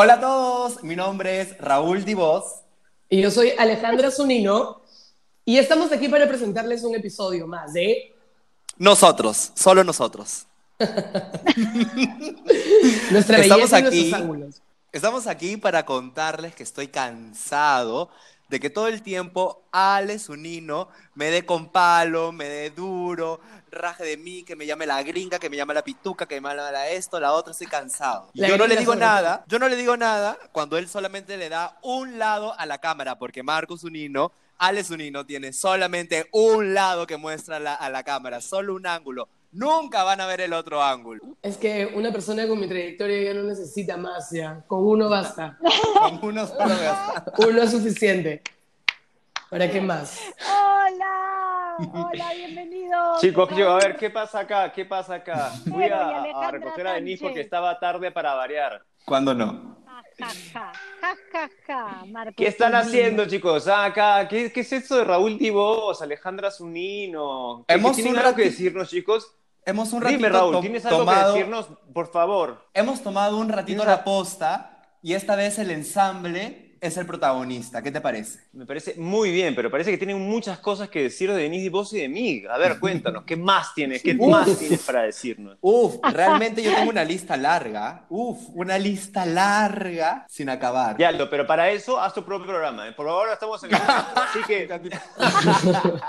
Hola a todos, mi nombre es Raúl Divos. Y yo soy Alejandra Zunino. Y estamos aquí para presentarles un episodio más de... Nosotros, solo nosotros. Nuestra Estamos belleza y aquí. nuestros ángulos. Estamos aquí para contarles que estoy cansado de que todo el tiempo Ale Zunino me dé con palo, me dé duro, raje de mí, que me llame la gringa, que me llame la pituca, que me llame la esto, la otra, estoy cansado. La yo no le digo sobre nada, yo no le digo nada cuando él solamente le da un lado a la cámara, porque Marcos Zunino, Ale Zunino tiene solamente un lado que muestra la- a la cámara, solo un ángulo. Nunca van a ver el otro ángulo. Es que una persona con mi trayectoria ya no necesita más, ya. Con uno basta. Con uno solo gasta. Uno es suficiente. ¿Para qué más? Hola, hola, bienvenidos. Chicos, yo, a ver, ¿qué pasa acá? ¿Qué pasa acá? Y a, a recoger a Denise porque estaba tarde para variar. ¿Cuándo no? Ja, ja, ja, ¿Qué están haciendo, chicos? Ah, acá, ¿qué, qué es esto de Raúl Divos, Alejandra Zunino? ¿Qué, Hemos qué tienen un algo que decirnos, chicos? Hemos un ratito Dime, Raúl, ¿tienes algo tomado- que decirnos? Por favor. Hemos tomado un ratito ¿Tienes la posta y esta vez el ensamble es el protagonista. ¿Qué te parece? Me parece muy bien, pero parece que tienen muchas cosas que decir de Denise Divos y de mí. A ver, cuéntanos, ¿qué más tienes? ¿Qué más tienes para decirnos? Uf, realmente yo tengo una lista larga. Uf, una lista larga sin acabar. Ya, lo, pero para eso haz tu propio programa. ¿eh? Por ahora estamos en el... Así que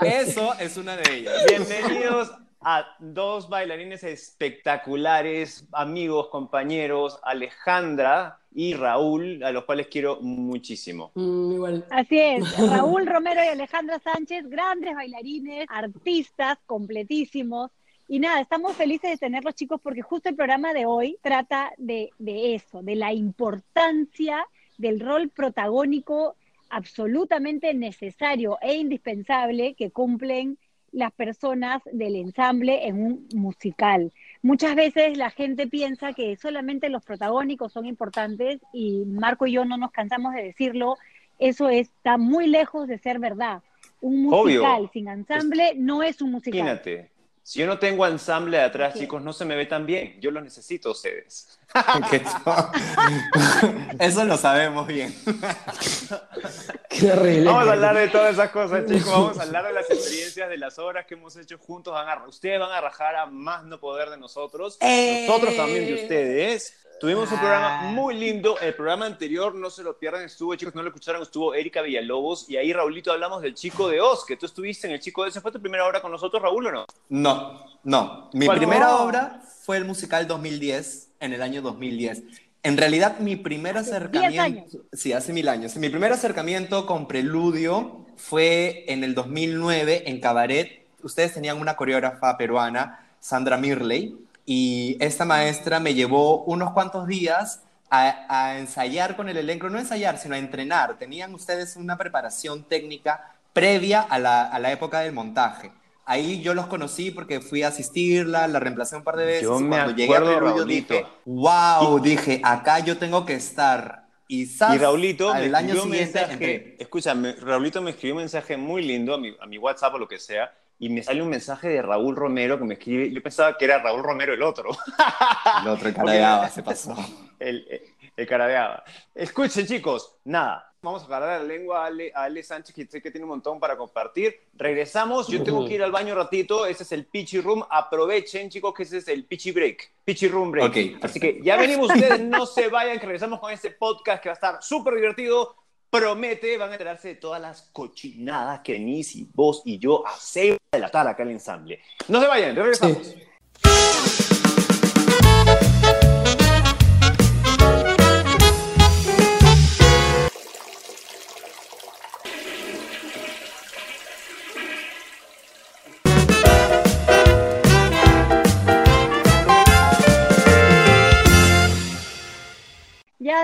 Eso es una de ellas. Bienvenidos a dos bailarines espectaculares, amigos, compañeros, Alejandra y Raúl, a los cuales quiero muchísimo. Mm, igual. Así es, Raúl Romero y Alejandra Sánchez, grandes bailarines, artistas completísimos. Y nada, estamos felices de tenerlos chicos porque justo el programa de hoy trata de, de eso, de la importancia del rol protagónico absolutamente necesario e indispensable que cumplen las personas del ensamble en un musical. Muchas veces la gente piensa que solamente los protagónicos son importantes y Marco y yo no nos cansamos de decirlo, eso está muy lejos de ser verdad. Un Obvio. musical sin ensamble no es un musical. Imagínate, si yo no tengo ensamble de atrás, chicos, no se me ve tan bien. Yo lo necesito a ustedes. Eso lo sabemos bien. Qué horrible. Vamos a hablar de todas esas cosas, chicos. Vamos a hablar de las experiencias, de las obras que hemos hecho juntos. Van a- ustedes van a rajar a más no poder de nosotros. ¡Eh! Nosotros también de ustedes. Tuvimos un Ah. programa muy lindo. El programa anterior, no se lo pierdan, estuvo, chicos, no lo escucharon, estuvo Erika Villalobos. Y ahí, Raulito, hablamos del Chico de Oz, que tú estuviste en el Chico de Oz. ¿Esa ¿Fue tu primera obra con nosotros, Raúl, o no? No, no. Mi ¿Cuál? primera No. obra fue el musical 2010, en el año 2010. En realidad, mi primer Hace 10 acercamiento. años. Sí, hace mil años. Mi primer acercamiento con Preludio fue en el 2009 en Cabaret. Ustedes tenían una coreógrafa peruana, Sandra Mirley, y esta maestra me llevó unos cuantos días a, a ensayar con el elenco, no ensayar, sino a entrenar. Tenían ustedes una preparación técnica previa a la, a la época del montaje. Ahí yo los conocí porque fui a asistirla, la reemplacé un par de veces. Yo me cuando llegué a acuerdo, Preludio Raulito. dije, wow, dije, acá yo tengo que estar. Y, ¡zas! Y Raulito me año siguiente mensaje. Escúchame, Raulito me escribió un mensaje muy lindo a mi, a mi WhatsApp o lo que sea. Y me sale un mensaje de Raúl Romero que me escribe. Yo pensaba que era Raúl Romero el otro. El otro caradeaba, se pasó. el, el, el caradeaba. Escuchen, chicos, nada. Vamos a agarrar la lengua a Ale, a Ale Sánchez, que sé que tiene un montón para compartir. Regresamos. Yo tengo que ir al baño un ratito. Ese es el Pichi Room. Aprovechen, chicos, que ese es el Pichi Break. Pichi Room Break. Ok, Así que ya venimos ustedes. No se vayan, que regresamos con este podcast que va a estar súper divertido. Promete, van a enterarse de todas las cochinadas que y vos y yo hacemos de la acá el ensamble. No se vayan, regresamos.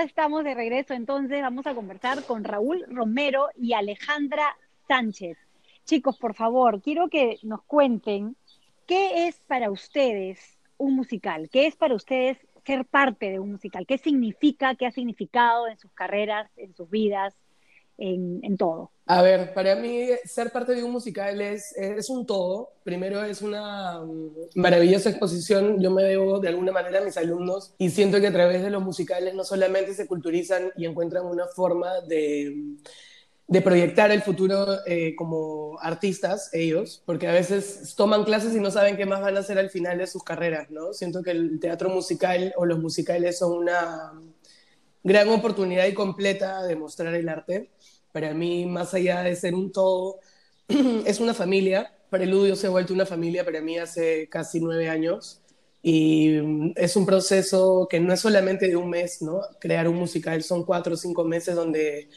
Estamos de regreso, entonces vamos a conversar con Raúl Romero y Alejandra Sánchez. Chicos, por favor, quiero que nos cuenten qué es para ustedes un musical, qué es para ustedes ser parte de un musical, qué significa, qué ha significado en sus carreras, en sus vidas, en, en todo? A ver, para mí ser parte de un musical es, es un todo. Primero es una mm, maravillosa exposición. Yo me debo de alguna manera a mis alumnos y siento que a través de los musicales no solamente se culturizan y encuentran una forma de, de proyectar el futuro eh, como artistas ellos, porque a veces toman clases y no saben qué más van a hacer al final de sus carreras, ¿no? Siento que el teatro musical o los musicales son una gran oportunidad y completa de mostrar el arte para mí, más allá de ser un todo, es una familia. Preludio se ha vuelto una familia para mí hace casi nueve años. Y mm, es un proceso que no es solamente de un mes, ¿no? Crear un musical son cuatro o cinco meses donde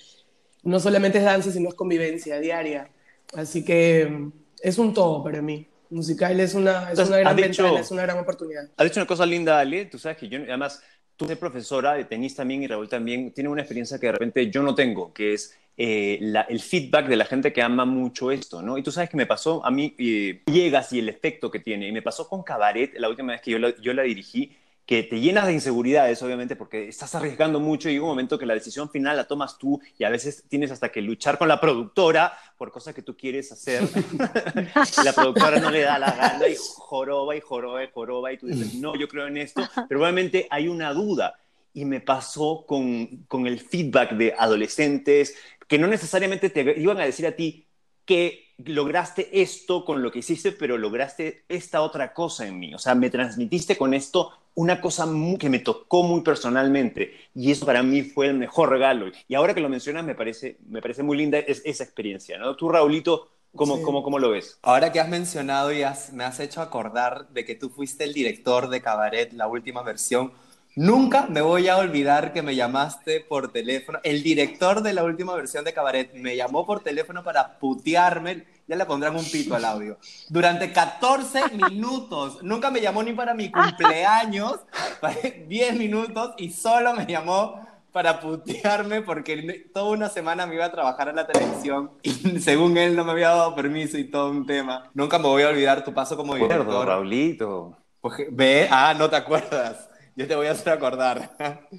no solamente es danza, sino es convivencia diaria. Así que mm, es un todo para mí. Musical es una, es una gran ventana, es una gran oportunidad. Has dicho una cosa linda, Ale. Tú sabes que yo, además, tú eres profesora de tenis también y Raúl también tiene una experiencia que de repente yo no tengo, que es eh, el feedback de la gente que ama mucho esto, ¿no? Y tú sabes que me pasó a mí, eh, llegas y el efecto que tiene, y me pasó con Cabaret la última vez que yo la, yo la dirigí, que te llenas de inseguridades, obviamente, porque estás arriesgando mucho y llega un momento que la decisión final la tomas tú y a veces tienes hasta que luchar con la productora por cosas que tú quieres hacer. la productora no le da la gana y joroba y joroba y joroba y tú dices, no, yo creo en esto, pero obviamente hay una duda. Y me pasó con, con el feedback de adolescentes que no necesariamente te iban a decir a ti que lograste esto con lo que hiciste, pero lograste esta otra cosa en mí. O sea, me transmitiste con esto una cosa que me tocó muy personalmente y eso para mí fue el mejor regalo. Y ahora que lo mencionas, me parece, me parece muy linda esa experiencia. ¿no? Tú, Raulito, ¿cómo, cómo, cómo lo ves? Ahora que has mencionado y me has hecho acordar de que tú fuiste el director de Cabaret, la última versión, Nunca me voy a olvidar que me llamaste por teléfono. El director de la última versión de Cabaret me llamó por teléfono para putearme. Ya le pondrán un pito al audio. Durante 14 minutos. Nunca me llamó ni para mi cumpleaños. 10 minutos y solo me llamó para putearme porque toda una semana me iba a trabajar en la televisión y según él no me había dado permiso y todo un tema. Nunca me voy a olvidar tu paso como director. Raulito. Pues, ve, ah, no te acuerdas. Yo te voy a hacer acordar.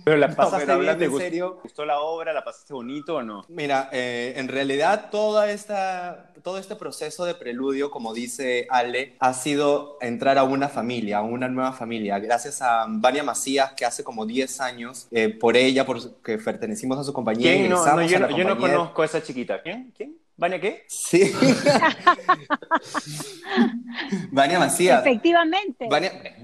Pero la pasaste bien, ¿te serio? ¿Gustó la obra? ¿La pasaste bonito o no? Mira, eh, en realidad toda esta, todo este proceso de preludio, como dice Ale, ha sido entrar a una familia, a una nueva familia. Gracias a Vania Macías, que hace como 10 años, eh, por ella, porque pertenecimos a su compañía. ¿Quién? No, no, yo, no, yo no conozco a esa chiquita. ¿Quién? ¿Quién? ¿Vania qué? Sí. Vania Macías. Efectivamente.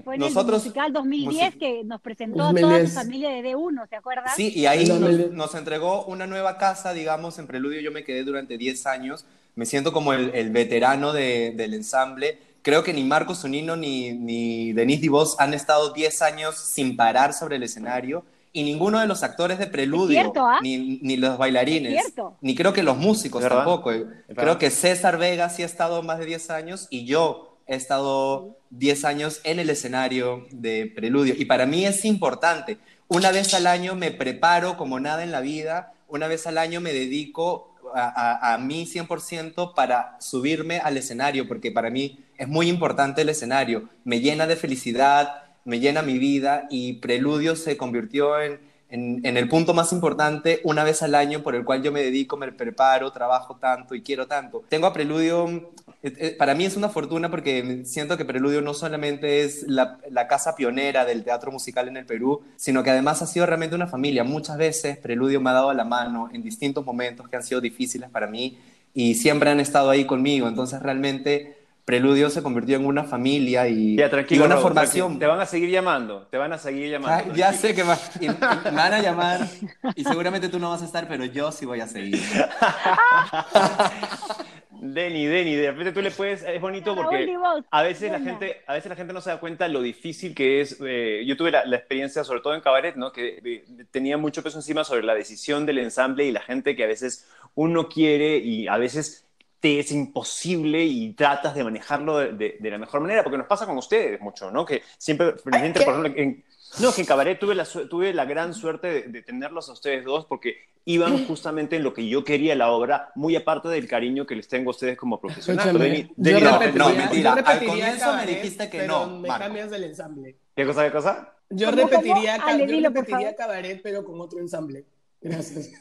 Fue en nosotros, el musical 2010 que nos presentó a toda su familia de D1, ¿se acuerdan? Sí, y ahí nos, nos, entregó una nueva casa, digamos, en Preludio. Yo me quedé durante 10 años. Me siento como el, el veterano de, del ensamble. Creo que ni Marcos Zunino ni, ni Denise Divos han estado 10 años sin parar sobre el escenario y ninguno de los actores de Preludio, ¿ah? ni, ni, los bailarines, ni creo que los músicos tampoco. Creo que César Vega sí ha estado más de 10 años y yo he estado 10 años en el escenario de Preludio. Y para mí es importante. Una vez al año me preparo como nada en la vida, una vez al año me dedico a, a, a mí 100% para subirme al escenario, porque para mí es muy importante el escenario. Me llena de felicidad, me llena mi vida y Preludio se convirtió en, en, el punto más importante una vez al año por el cual yo me dedico, me preparo, trabajo tanto y quiero tanto. Tengo a Preludio, eh, eh, para mí es una fortuna porque siento que Preludio no solamente es la, la, casa pionera del teatro musical en el Perú, sino que además ha sido realmente una familia. Muchas veces Preludio me ha dado la mano en distintos momentos que han sido difíciles para mí y siempre han estado ahí conmigo. Entonces realmente Preludio se convirtió en una familia y, ya, tranquilo, una formación. Te van a seguir llamando, te van a seguir llamando. ya sé que me van a llamar y seguramente tú no vas a estar, pero yo sí voy a seguir. Denny, Denny, de repente tú le puedes, es bonito porque a veces la gente, a veces la gente no se da cuenta lo difícil que es. Eh, yo tuve la, experiencia, sobre todo en cabaret, ¿no? Que tenía mucho peso encima sobre la decisión del ensamble y la gente que a veces uno quiere y a veces te es imposible y tratas de manejarlo de, la mejor manera, porque nos pasa con ustedes mucho, ¿no? Que siempre, por ejemplo, en, no, que en Cabaret tuve la, tuve la gran suerte de, tenerlos a ustedes dos porque iban justamente en lo que yo quería la obra, muy aparte del cariño que les tengo a ustedes como profesionales. no, mentira, al comienzo me dijiste que no. Me cambias del ensamble. ¿Qué cosa, qué cosa? Yo repetiría, yo repetiría Cabaret, pero con otro ensamble. Gracias.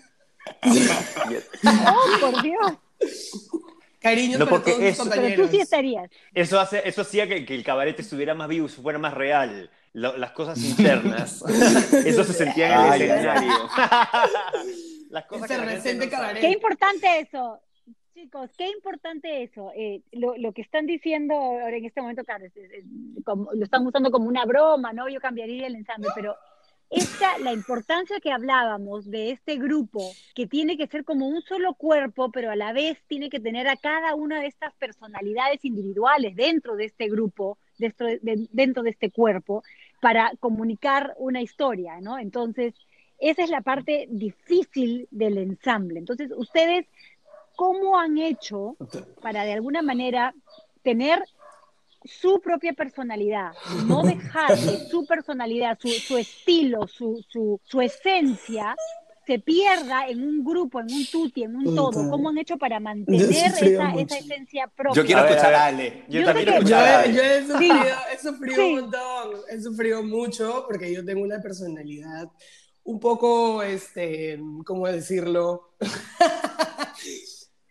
Oh, por Dios. Cariño No, para porque todos mis eso- Pero compañeros. tú sí estarías. Eso, hace, eso hacía que, que el cabaret estuviera más vivo, fuera más real. Lo- las cosas internas. eso se sentía en el escenario. las cosas que la gente no cabaret. Qué importante eso. Chicos, qué importante eso. Eh, lo, lo que están diciendo ahora en este momento, claro, es- es- es como- lo están usando como una broma, ¿no? Yo cambiaría el ensamble, pero esta, la importancia que hablábamos de este grupo, que tiene que ser como un solo cuerpo, pero a la vez tiene que tener a cada una de estas personalidades individuales dentro de este grupo, dentro de, dentro de este cuerpo, para comunicar una historia, ¿no? Entonces, esa es la parte difícil del ensamble. Entonces, ustedes, ¿cómo han hecho para de alguna manera tener su propia personalidad, no dejar que su personalidad, su, su estilo, su, su, su esencia se pierda en un grupo, en un tutti, en un todo? ¿Cómo han hecho para mantener esa, esa esencia propia? Yo quiero A ver, escuchar a. Ale. Yo, Yo también quiero Yo, escuchar a he- Ale. yo he sufrido, he sufrido Sí. un montón, he sufrido mucho porque yo tengo una personalidad un poco, este, ¿cómo decirlo?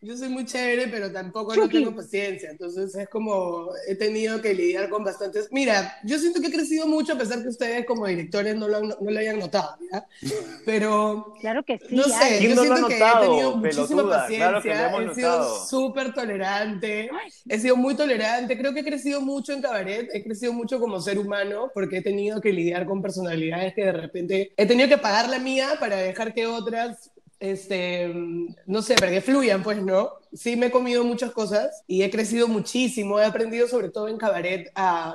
Yo soy muy chévere, pero tampoco no tengo paciencia, entonces es como he tenido que lidiar con bastantes... Mira, yo siento que he crecido mucho a pesar que ustedes como directores no lo, han- no lo hayan notado, ¿ya? Pero Claro que sí. no sé, ¿Quién yo no siento que he tenido muchísima pelotuda? paciencia, Claro que lo hemos he sido notado. súper tolerante, he sido muy tolerante, creo que he crecido mucho en cabaret, he crecido mucho como ser humano porque he tenido que lidiar con personalidades que de repente he tenido que pagar la mía para dejar que otras este, no sé, para que fluyan, pues, ¿no? Sí me he comido muchas cosas y he crecido muchísimo, he aprendido sobre todo en cabaret a,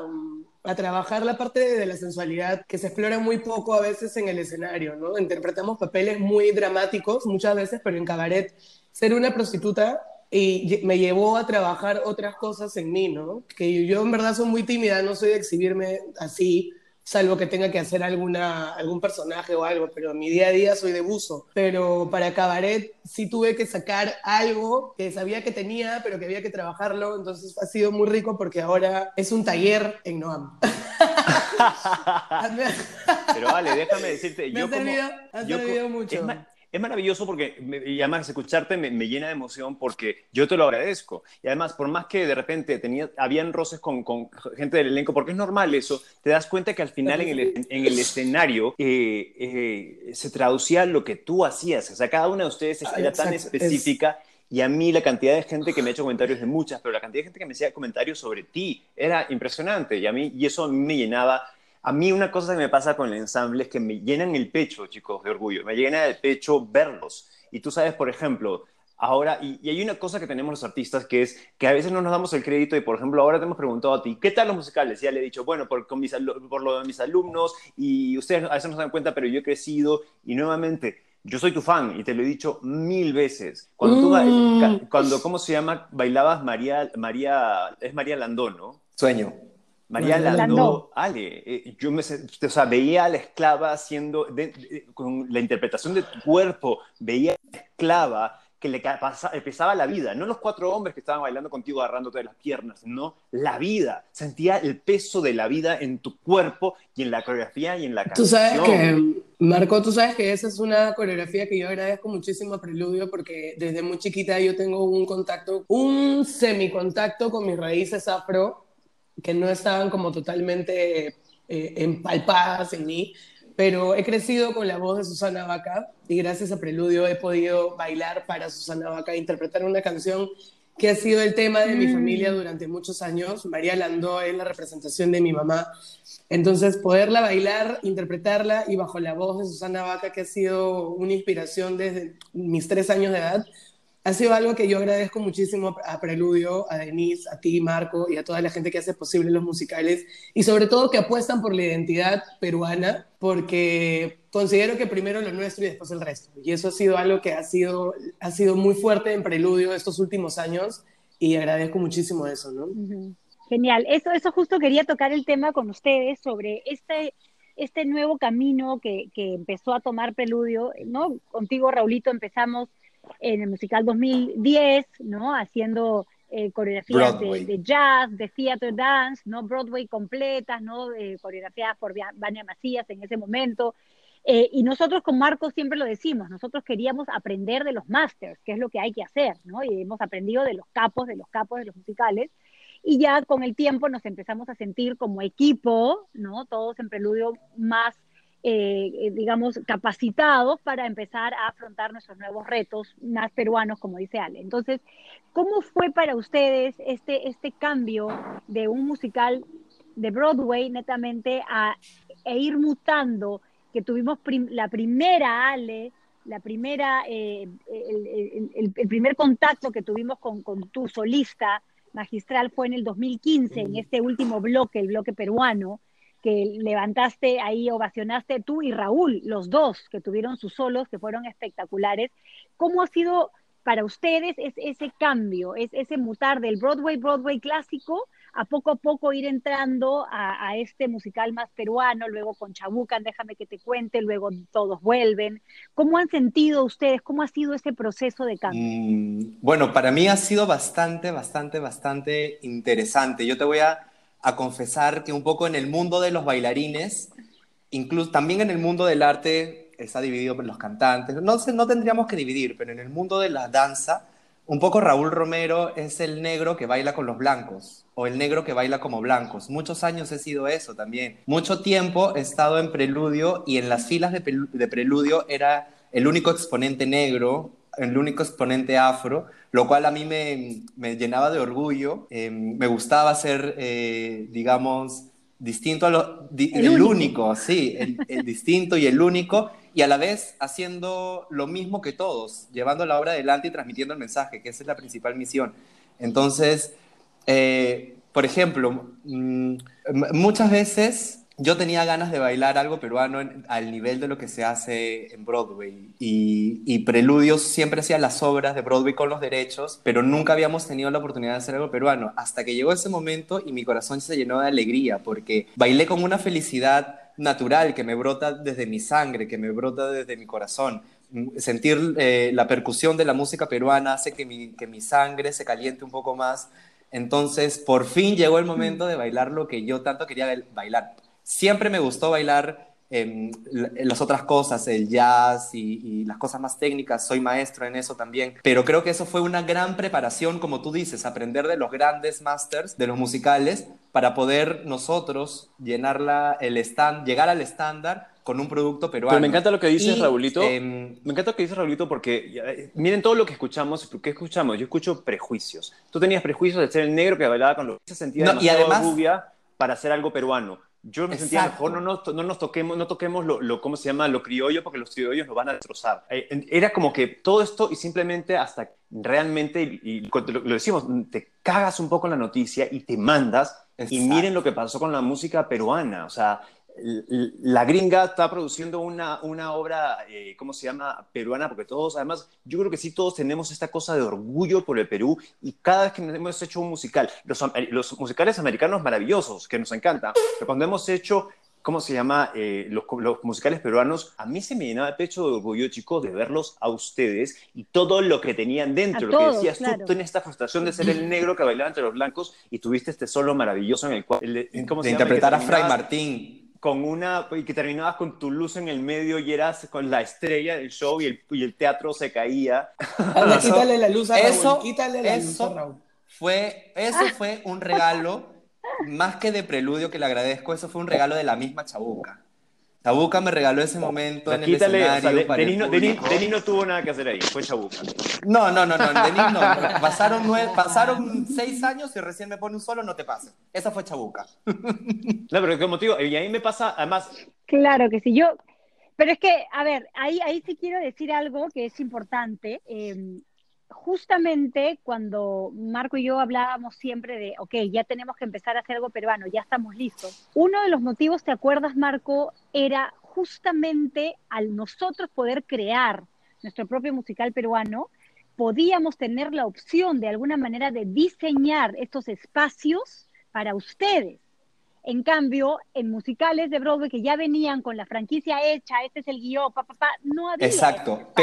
trabajar la parte de la sensualidad que se explora muy poco a veces en el escenario, ¿no? Interpretamos papeles muy dramáticos muchas veces, pero en cabaret ser una prostituta y me llevó a trabajar otras cosas en mí, ¿no? Que yo en verdad soy muy tímida, no soy de exhibirme así, salvo que tenga que hacer alguna, algún personaje o algo, pero en mi día a día soy de buzo. Pero para cabaret sí tuve que sacar algo que sabía que tenía, pero que había que trabajarlo, entonces ha sido muy rico porque ahora es un taller en Noam. Pero vale, déjame decirte, Me yo ha como... servido, ha yo co- servido mucho. Es, es maravilloso porque, y además escucharte me, me llena de emoción porque yo te lo agradezco. Y además, por más que de repente tenía, habían roces con, con gente del elenco, porque es normal eso, te das cuenta que al final en el, en el escenario eh, eh, se traducía lo que tú hacías. O sea, cada una de ustedes Ah, era tan específica. Y a mí la cantidad de gente que me ha hecho comentarios de muchas, pero la cantidad de gente que me hacía comentarios sobre ti era impresionante. Y a mí, y eso a mí me llenaba. A mí una cosa que me pasa con el ensamble es que me llenan el pecho, chicos, de orgullo. Me llena el pecho verlos. Y tú sabes, por ejemplo, ahora, y, y hay una cosa que tenemos los artistas que es que a veces no nos damos el crédito y, por ejemplo, ahora te hemos preguntado a ti, ¿qué tal los musicales? Ya le he dicho, bueno, por, con mis, por lo de mis alumnos y ustedes a veces no se dan cuenta, pero yo he crecido y nuevamente... Yo soy tu fan y te lo he dicho mil veces. Cuando tú, Mm. ca- cuando, ¿cómo se llama? Bailabas María, María, es María Landó, ¿no? Sueño. María Landó. Ale, eh, yo me, o sea, veía a la esclava haciendo, de- de- con la interpretación de tu cuerpo, veía a la esclava que le pesaba la vida, no los cuatro hombres que estaban bailando contigo agarrándote de las piernas, no, la vida, sentía el peso de la vida en tu cuerpo y en la coreografía y en la Tú canción. sabes que, Marco, tú sabes que esa es una coreografía que yo agradezco muchísimo a Preludio porque desde muy chiquita yo tengo un contacto, un semicontacto con mis raíces afro que no estaban como totalmente eh, empalpadas en mí, pero he crecido con la voz de Susana Vaca y gracias a Preludio he podido bailar para Susana Vaca, interpretar una canción que ha sido el tema de mi Mm. familia durante muchos años. María Landó es la representación de mi mamá. Entonces, poderla bailar, interpretarla y bajo la voz de Susana Vaca, que ha sido una inspiración desde mis tres años de edad, ha sido algo que yo agradezco muchísimo a Preludio, a Denise, a ti, Marco, y a toda la gente que hace posible los musicales, y sobre todo que apuestan por la identidad peruana, porque considero que primero lo nuestro y después el resto. Y eso ha sido algo que ha sido, ha sido muy fuerte en Preludio estos últimos años, y agradezco muchísimo eso. Genial. Eso, eso justo quería tocar el tema con ustedes sobre este, este nuevo camino que, que empezó a tomar Preludio, ¿no? Contigo, Raulito, empezamos en el musical 2010, ¿no? Haciendo eh, coreografías de, de jazz, de theater dance, ¿no? Broadway completas, ¿no? Eh, coreografiadas por Vania Macías en ese momento. Eh, y nosotros con Marco siempre lo decimos, nosotros queríamos aprender de los masters, que es lo que hay que hacer, ¿no? Y hemos aprendido de los capos, de los capos de los musicales, y ya con el tiempo nos empezamos a sentir como equipo, ¿no? Todos en preludio más, eh, eh, digamos, capacitados para empezar a afrontar nuestros nuevos retos más peruanos, como dice Ale. Entonces, ¿cómo fue para ustedes este, este cambio de un musical de Broadway netamente a, e ir mutando? Que tuvimos la primera Ale, la primera, eh, el, el, primer contacto que tuvimos con, con tu solista, magistral fue en el 2015, en este último bloque, el bloque peruano, que levantaste ahí, ovacionaste tú y Raúl, los dos que tuvieron sus solos, que fueron espectaculares. ¿Cómo ha sido para ustedes ese cambio, es, ese mutar del Broadway, Broadway clásico a poco a poco ir entrando a, este musical más peruano, luego con Chabucan, déjame que te cuente, luego todos vuelven. ¿Cómo han sentido ustedes? ¿Cómo ha sido ese proceso de cambio? Mm, bueno, para mí ha sido bastante, bastante, bastante interesante. Yo te voy a, a confesar que un poco en el mundo de los bailarines, incluso también en el mundo del arte, está dividido por los cantantes. No, no tendríamos que dividir, pero en el mundo de la danza, un poco Raúl Romero es el negro que baila con los blancos o el negro que baila como blancos. Muchos años he sido eso también. Mucho tiempo he estado en preludio y en las filas de, preludio era el único exponente negro, el único exponente afro, lo cual a mí me, llenaba de orgullo. Em, me gustaba ser, eh, digamos, distinto a lo... el, único. sí, el distinto y el único y a la vez haciendo lo mismo que todos, llevando la obra adelante y transmitiendo el mensaje, que esa es la principal misión. Entonces, eh, por ejemplo, mm, muchas veces yo tenía ganas de bailar algo peruano al nivel de lo que se hace en Broadway. Y, y, Preludios siempre hacía las obras de Broadway con los derechos, pero nunca habíamos tenido la oportunidad de hacer algo peruano. Hasta que llegó ese momento y mi corazón se llenó de alegría, porque bailé con una felicidad natural que me brota desde mi sangre, que me brota desde mi corazón. Sentir eh, la percusión de la música peruana hace que mi, que mi sangre se caliente un poco más. Entonces, por fin llegó el momento de bailar lo que yo tanto quería bailar. Siempre me gustó bailar Em, las otras cosas, el jazz y, las cosas más técnicas, soy maestro en eso también, pero creo que eso fue una gran preparación, como tú dices, aprender de los grandes masters, de los musicales, para poder nosotros llenar el stand, llegar al estándar con un producto peruano. Pero me encanta lo que dices, Raulito. Em, me encanta lo que dices, Raulito, porque eh, miren todo lo que escuchamos. ¿Qué escuchamos? Yo escucho prejuicios. Tú tenías prejuicios de ser el negro que bailaba con los... Se sentía no, y además, rubia para hacer algo peruano yo me sentía mejor, no nos, no nos toquemos, no toquemos lo, lo, ¿cómo se llama? Lo criollo, porque los criollos nos van a destrozar. Eh, era como que todo esto y simplemente hasta realmente, y, lo, decimos, te cagas un poco la noticia y te mandas y miren lo que pasó con la música peruana. O sea, la gringa está produciendo una, una obra, eh, ¿cómo se llama? Peruana, porque todos, además, yo creo que sí, todos tenemos esta cosa de orgullo por el Perú y cada vez que hemos hecho un musical, los, los musicales americanos maravillosos, que nos encanta, pero cuando hemos hecho ¿cómo se llama? Eh, los, los, musicales peruanos, a mí se me llenaba el pecho de orgullo, chicos, de verlos a ustedes y todo lo que tenían dentro. lo que decías, tú tienes esta frustración de ser el negro que bailaba entre los blancos y tuviste este solo maravilloso en el cual... ¿cómo se de interpretar a Fray Martín con una, y que terminabas con tu luz en el medio y eras con la estrella del show y el, y el teatro se caía. quítale la luz a Raúl, eso, quítale la luz a Raúl. Fue, eso fue un regalo, más que de preludio que le agradezco, eso fue un regalo de la misma Chabuca. Chabuca me regaló ese momento en el escenario. Denis, no tuvo nada que hacer ahí, fue Chabuca. No, no, no, no, Denis no. Pasaron, pasaron seis años y recién me pone un solo, no te pases. Esa fue Chabuca. No, pero como motivo, y ahí me pasa, además... Claro que sí, yo... Pero es que, a ver, ahí, ahí sí quiero decir algo que es importante. Eh, justamente cuando Marco y yo hablábamos siempre de, ok, ya tenemos que empezar a hacer algo peruano, ya estamos listos. Uno de los motivos, ¿te acuerdas, Marco? Era justamente al nosotros poder crear nuestro propio musical peruano, podíamos tener la opción de alguna manera de diseñar estos espacios para ustedes. En cambio, en musicales de Broadway que ya venían con la franquicia hecha, este es el guion, papá, pa, no había. Exacto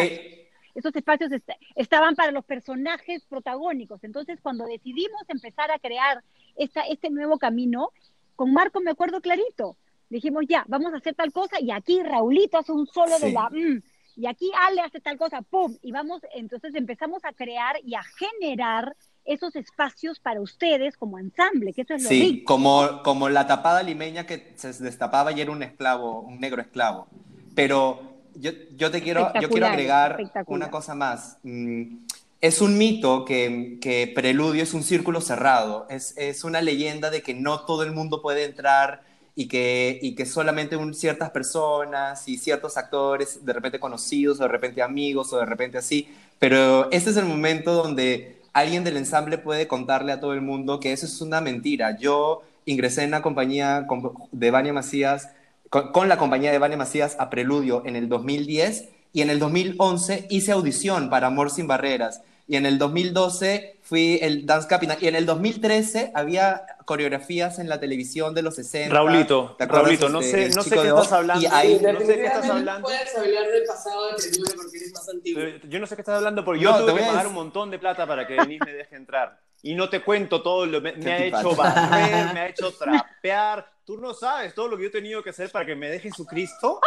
esos espacios estaban para los personajes protagónicos. Entonces, cuando decidimos empezar a crear esta, este nuevo camino, con Marco me acuerdo clarito, dijimos, ya, vamos a hacer tal cosa, y aquí Raulito hace un solo de la... mm, y aquí Ale hace tal cosa, ¡pum! Y vamos, entonces empezamos a crear y a generar esos espacios para ustedes como ensamble, que eso es lo Sí, rico. como, como la tapada limeña que se destapaba y era un esclavo, un negro esclavo. Pero yo, yo te quiero, yo quiero agregar una cosa más. Mm, Es un mito que, que Preludio es un círculo cerrado. Es, es una leyenda de que no todo el mundo puede entrar y que, y que solamente un- ciertas personas y ciertos actores, de repente conocidos, o de repente amigos, o de repente así. Pero este es el momento donde alguien del ensamble puede contarle a todo el mundo que eso es una mentira. Yo ingresé en la compañía de Vania Macías, con, la compañía de Vania Macías a Preludio en el 2010 y en el 2011 hice audición para Amor sin Barreras y en el 2012 fui el dance captain y en el 2013 había coreografías en la televisión de los 60. Raulito, ¿te acuerdas, Raulito, no este, sé, no sé qué estás hablando. Y ahí, no sé qué estás hablando. Puedes hablar del pasado de porque eres más antiguo. Yo no sé qué estás hablando porque yo te tuve voy que a pagar un montón de plata para que Denise me deje entrar. Y no te cuento todo, lo, me, me ha hecho barrer, me ha hecho trapear. Tú no sabes todo lo que yo he tenido que hacer para que me deje Jesucristo.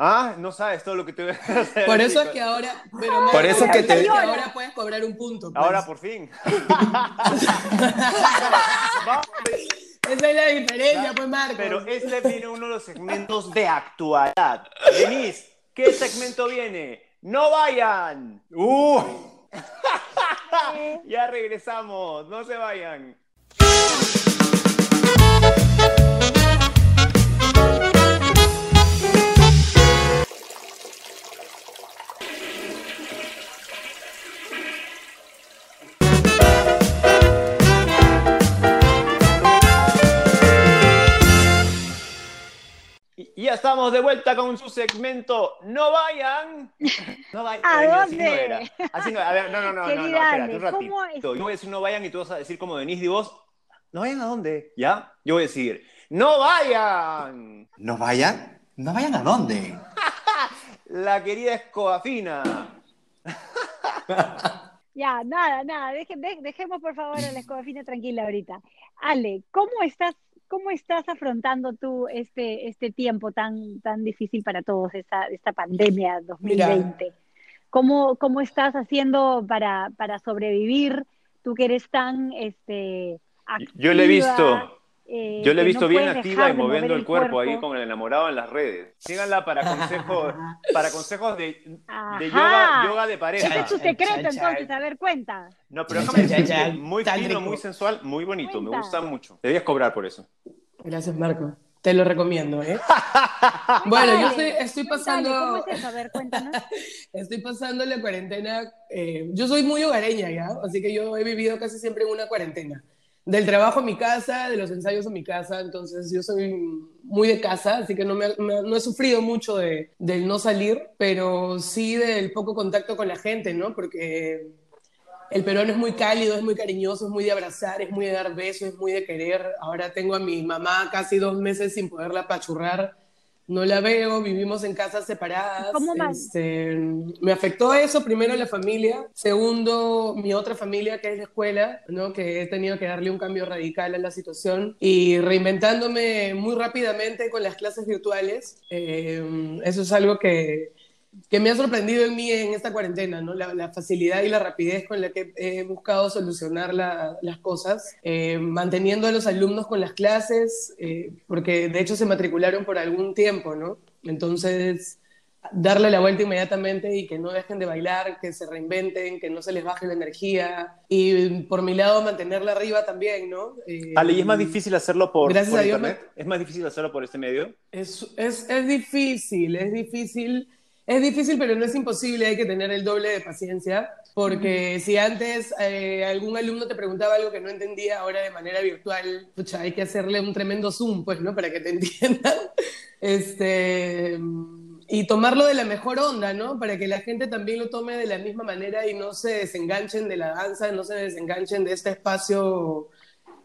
Ah, no sabes todo lo que tuve que hacer. Por eso es que ahora, pero Por eso que te- es ahora puedes cobrar un punto. pues. Ahora por fin. Esa es la diferencia, pues Marco. Pero este viene uno de los segmentos de actualidad. Denise, ¿qué segmento viene? ¡No vayan! ¡Uh! ya regresamos, no se vayan. Estamos de vuelta con su segmento ¡No vayan! No vayan. ¿A Ay, así dónde? no era. Así no, a ver, no, no, no, no, no, Querida espérate Ale, un ratito. ¿cómo es? Yo voy a decir no vayan y tú vas a decir como Denise y vos, ¿no vayan a dónde? ¿Ya? Yo voy a decir, ¡No vayan! ¿No vayan? ¿No vayan a dónde? La querida Escobafina. Ya, nada, nada, deje- de- dejemos por favor a la escobafina tranquila ahorita. Ale, ¿cómo estás, cómo estás afrontando tú este, este tiempo tan, tan difícil para todos, esta, esta pandemia 2020? ¿Cómo, cómo estás haciendo para, para sobrevivir? Tú que eres tan este, Yo le he activa, visto. Eh, Yo la he visto no bien activa y moviendo el cuerpo ahí cuerpo. con el enamorado en las redes. Síganla para consejos, para consejos de, de yoga, yoga de Ese pareja. es tu secreto, entonces, a ver, cuenta. No, pero déjame decirte, muy fino, muy sensual, muy bonito, me Cuenta. gusta mucho. Debías cobrar por eso. Gracias, Marco. Te lo recomiendo, ¿eh? bueno, yo estoy, estoy Cuéntale, ¿Cómo pasando, es eso? A ver, cuéntanos. estoy pasando la cuarentena. eh, yo soy muy hogareña ya, así que yo he vivido casi siempre en una cuarentena. Del trabajo a mi casa, de los ensayos a mi casa, entonces yo soy muy de casa, así que no, me, no he sufrido mucho de, del no salir, pero sí del poco contacto con la gente, ¿no? Porque el peruano es muy cálido, es muy cariñoso, es muy de abrazar, es muy de dar besos, es muy de querer. Ahora tengo a mi mamá casi dos meses sin poderla apachurrar. No la veo, vivimos en casas separadas. ¿Cómo? Este, me afectó eso, primero la familia, segundo mi otra familia que es la escuela, ¿no? que he tenido que darle un cambio radical a la situación y reinventándome muy rápidamente con las clases virtuales. Eh, eso es algo que, que me ha sorprendido en mí en esta cuarentena, ¿no? La, la facilidad y la rapidez con la que he buscado solucionar la- las cosas, eh, manteniendo a los alumnos con las clases, eh, porque de hecho se matricularon por algún tiempo, ¿no? Entonces, darle la vuelta inmediatamente y que no dejen de bailar, que se reinventen, que no se les baje la energía y por mi lado mantenerla arriba también, ¿no? Eh, Ale, ¿y es más difícil hacerlo por, Gracias por a Dios internet? ¿Es más difícil hacerlo por este medio? Es, es, es difícil, es difícil. Es difícil, pero no es imposible, hay que tener el doble de paciencia, porque si antes eh, algún alumno te preguntaba algo que no entendía, ahora de manera virtual, pucha, hay que hacerle un tremendo zoom, pues, ¿no? Para que te entiendan. Este, y tomarlo de la mejor onda, ¿no? Para que la gente también lo tome de la misma manera y no se desenganchen de la danza, no se desenganchen de este espacio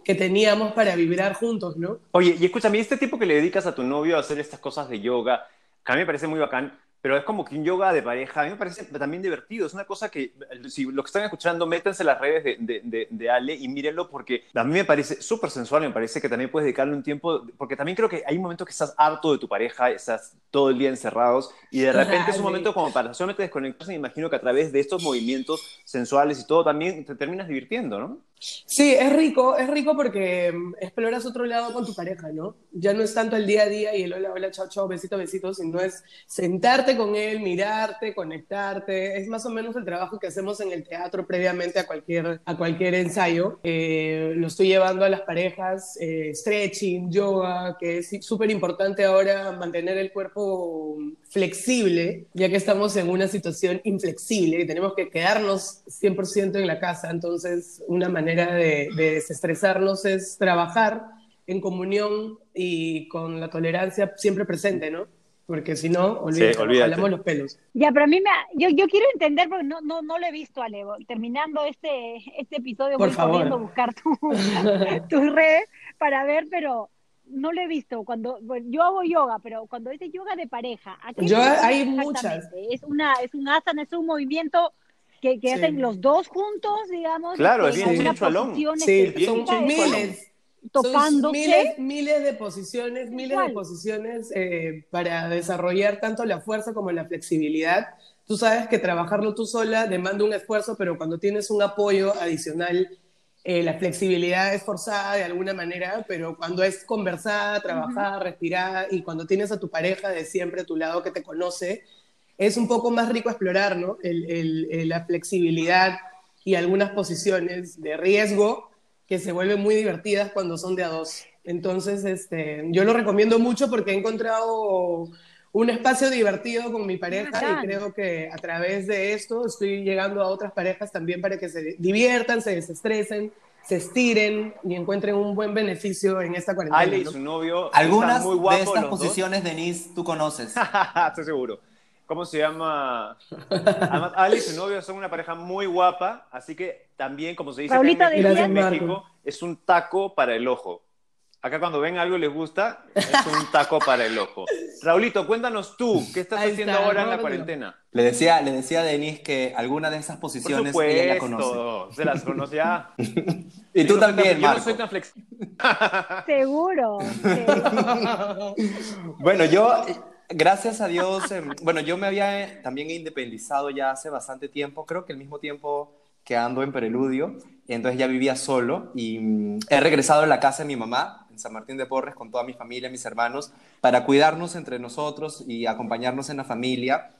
que teníamos para vibrar juntos, ¿no? Oye, y escúchame, ¿y este tiempo que le dedicas a tu novio a hacer estas cosas de yoga, que a mí me parece muy bacán, pero es como que un yoga de pareja, a mí me parece también divertido, es una cosa que, si lo que están escuchando, métanse en las redes de, de, de, de Ale y mírenlo porque a mí me parece súper sensual, me parece que también puedes dedicarle un tiempo, porque también creo que hay un momento que estás harto de tu pareja, estás todo el día encerrados y de repente es un momento como para solamente desconectarse, me imagino que a través de estos movimientos sensuales y todo también te terminas divirtiendo, ¿no? Sí, es rico, es rico porque mm, exploras otro lado con tu pareja, ¿no? Ya no es tanto el día a día y el hola, hola, chao, chao, besito, besito, sino es sentarte con él, mirarte, conectarte. Es más o menos el trabajo que hacemos en el teatro previamente a cualquier, a cualquier ensayo. Eh, lo estoy llevando a las parejas, eh, stretching, yoga, que es súper importante ahora mantener el cuerpo flexible, ya que estamos en una situación inflexible y tenemos que quedarnos 100% en la casa. Entonces, una manera de, de desestresarnos es trabajar en comunión y con la tolerancia siempre presente, ¿no? Porque si no, olvídate, Sí, olvídate. los pelos. Ya, pero a mí me, yo, yo quiero entender, porque no, no, no lo he visto, Ale. Terminando este, este episodio, Por voy favor. buscar tu, tus redes para ver, pero no lo he visto. Cuando bueno, yo hago yoga, pero cuando dice yoga de pareja, ¿a qué Yoga, se refiere hay exactamente? Es una, es un asana, es un movimiento que, que Sí. hacen los dos juntos, digamos. Claro, que es en bien sensualón. posición Sí, son miles. tocándose. Son miles, miles de posiciones, miles de posiciones eh, para desarrollar tanto la fuerza como la flexibilidad. Tú sabes que trabajarlo tú sola demanda un esfuerzo, pero cuando tienes un apoyo adicional, eh, la flexibilidad es forzada de alguna manera, pero cuando es conversada, trabajada, respirada, y cuando tienes a tu pareja de siempre a tu lado que te conoce, es un poco más rico explorar, ¿no? El- el- el- la flexibilidad y algunas posiciones de riesgo que se vuelven muy divertidas cuando son de a dos. Entonces, este, yo lo recomiendo mucho porque he encontrado un espacio divertido con mi pareja Bacán. y creo que a través de esto estoy llegando a otras parejas también para que se diviertan, se desestresen, se estiren y encuentren un buen beneficio en esta cuarentena. Ale y su novio Algunas están muy de guapos estas los dos. posiciones, Denise, tú conoces. Estoy seguro. ¿Cómo se llama? Además, Ale y su novio son una pareja muy guapa, así que también, como se dice acá en Raulito, México, decías. en México, es un taco para el ojo. Acá cuando ven algo les gusta, es un taco para el ojo. Raulito, cuéntanos tú, ¿qué estás Ahí haciendo está, ahora en la cuarentena? Le decía, le decía a Denise que alguna de esas Por posiciones ella ya conoce. supuesto, se las conoce ya. Y tú no también, Yo no Marco. soy tan flexible. Seguro. Bueno, yo, eh, gracias a Dios, em, bueno, yo me había eh, también independizado ya hace bastante tiempo, creo que el mismo tiempo que ando en Preludio, y entonces ya vivía solo y mm, he regresado a la casa de mi mamá, en San Martín de Porres, con toda mi familia, mis hermanos, para cuidarnos entre nosotros y acompañarnos en la familia.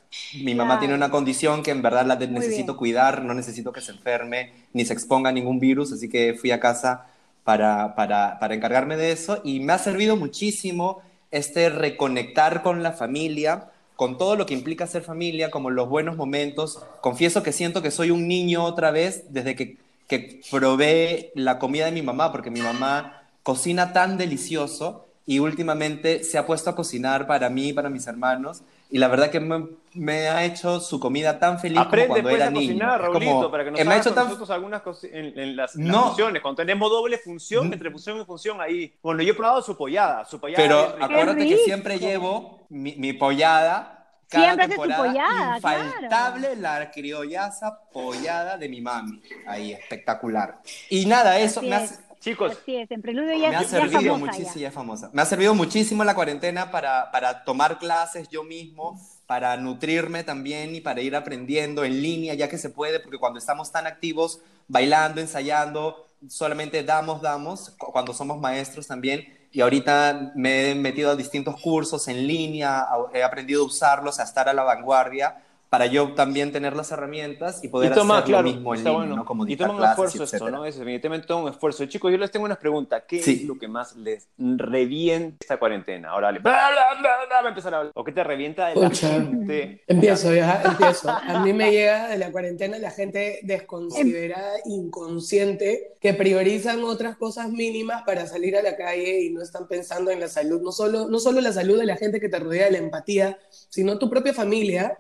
Mi mamá tiene una condición que en verdad la necesito cuidar, no necesito que se enferme ni se exponga a ningún virus, así que fui a casa para, para, para encargarme de eso y me ha servido muchísimo este reconectar con la familia, con todo lo que implica ser familia, como los buenos momentos. Confieso que siento que soy un niño otra vez desde que, que probé la comida de mi mamá, porque mi mamá cocina tan delicioso y últimamente se ha puesto a cocinar para mí y para mis hermanos. Y la verdad que me, me ha hecho su comida tan feliz Aprende como cuando pues era a niño. cocinar, Raulito, como- para que nos eh, me ha hecho con tan nosotros algunas cosas en, en las, las No. funciones. Cuando tenemos doble función, Mm. entre función y función, ahí. Bueno, yo he probado su pollada. Su pollada Pero acuérdate que siempre llevo mi, mi pollada. Cada Siempre haces tu temporada, pollada, infaltable la criollaza pollada de mi mami. Ahí, espectacular. Y nada, eso Así me ha, es. Chicos, Así es, en preludio ya, me ha ya servido famosa muchísimo, ya. ya es famosa. Me ha servido muchísimo la cuarentena para, para tomar clases yo mismo, para nutrirme también y para ir aprendiendo en línea, ya que se puede, porque cuando estamos tan activos, bailando, ensayando, solamente damos, damos, cu- cuando somos maestros también. Y ahorita me he metido a distintos cursos en línea, he aprendido a usarlos, a estar a la vanguardia, para yo también tener las herramientas y poder y toma, hacer claro, lo mismo en está línea, bueno. ¿no? Como y toma un clases, esfuerzo esto. ¿no? Es definitivamente todo un esfuerzo. Chicos, yo les tengo unas preguntas. ¿Qué Sí. es lo que más les revienta esta cuarentena? Ahora dale. Bla, bla, bla, a empezar a hablar. ¿O qué te revienta de la gente? Empiezo, ya, empiezo. A mí me llega de la cuarentena la gente desconsiderada, inconsciente, que priorizan otras cosas mínimas para salir a la calle y no están pensando en la salud, no solo, no solo la salud de la gente que te rodea, la empatía, sino tu propia familia.